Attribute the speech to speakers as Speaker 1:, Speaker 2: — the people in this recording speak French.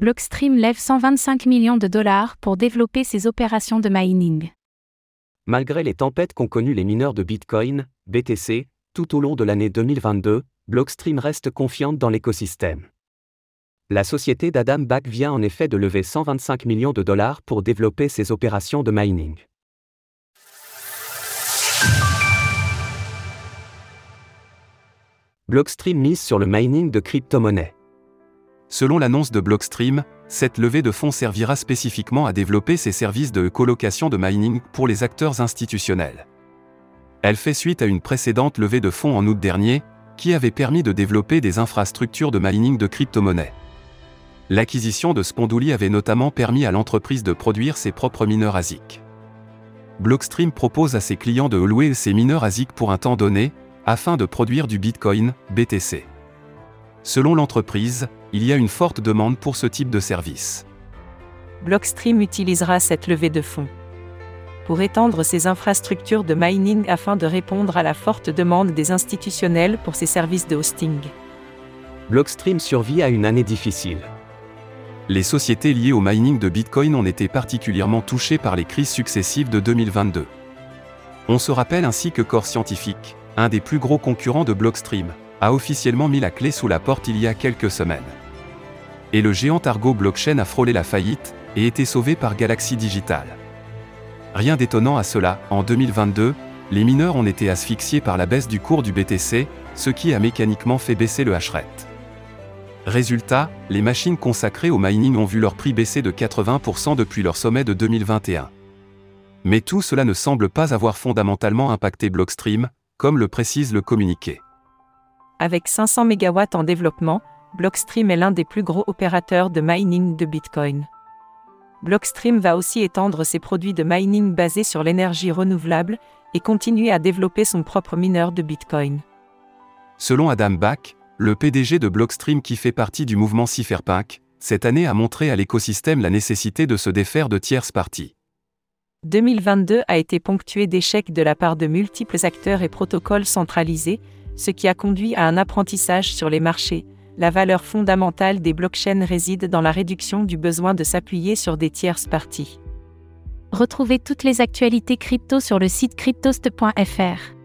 Speaker 1: Blockstream lève 125 millions de dollars pour développer ses opérations de mining.
Speaker 2: Malgré les tempêtes qu'ont connues les mineurs de Bitcoin, BTC, tout au long de l'année 2022, Blockstream reste confiante dans l'écosystème. La société d'Adam Back vient en effet de lever 125 millions de dollars pour développer ses opérations de mining. Blockstream mise sur le mining de crypto-monnaies.
Speaker 3: Selon l'annonce de Blockstream, cette levée de fonds servira spécifiquement à développer ses services de colocation de mining pour les acteurs institutionnels. Elle fait suite à une précédente levée de fonds en août dernier, qui avait permis de développer des infrastructures de mining de crypto-monnaies. L'acquisition de Spondouli avait notamment permis à l'entreprise de produire ses propres mineurs ASIC. Blockstream propose à ses clients de louer ces mineurs ASIC pour un temps donné, afin de produire du Bitcoin, BTC. Selon l'entreprise, il y a une forte demande pour ce type de service.
Speaker 4: Blockstream utilisera cette levée de fonds pour étendre ses infrastructures de mining afin de répondre à la forte demande des institutionnels pour ses services de hosting.
Speaker 2: Blockstream survit à une année difficile
Speaker 3: les sociétés liées au mining de Bitcoin ont été particulièrement touchées par les crises successives de 2022. On se rappelle ainsi que Core Scientific, un des plus gros concurrents de Blockstream, a officiellement mis la clé sous la porte il y a quelques semaines. Et le géant Argo Blockchain a frôlé la faillite et été sauvé par Galaxy Digital. Rien d'étonnant à cela, en 2022, les mineurs ont été asphyxiés par la baisse du cours du BTC, ce qui a mécaniquement fait baisser le hashrate. Résultat, les machines consacrées au mining ont vu leur prix baisser de 80% depuis leur sommet de 2021. Mais tout cela ne semble pas avoir fondamentalement impacté Blockstream, comme le précise le communiqué.
Speaker 4: Avec 500 MW en développement, Blockstream est l'un des plus gros opérateurs de mining de Bitcoin. Blockstream va aussi étendre ses produits de mining basés sur l'énergie renouvelable et continuer à développer son propre mineur de Bitcoin.
Speaker 3: Selon Adam Back, le PDG de Blockstream qui fait partie du mouvement Cypherpunk, cette année a montré à l'écosystème la nécessité de se défaire de tierces parties.
Speaker 4: 2022 a été ponctué d'échecs de la part de multiples acteurs et protocoles centralisés, ce qui a conduit à un apprentissage sur les marchés. La valeur fondamentale des blockchains réside dans la réduction du besoin de s'appuyer sur des tierces parties.
Speaker 1: Retrouvez toutes les actualités crypto sur le site cryptost.fr.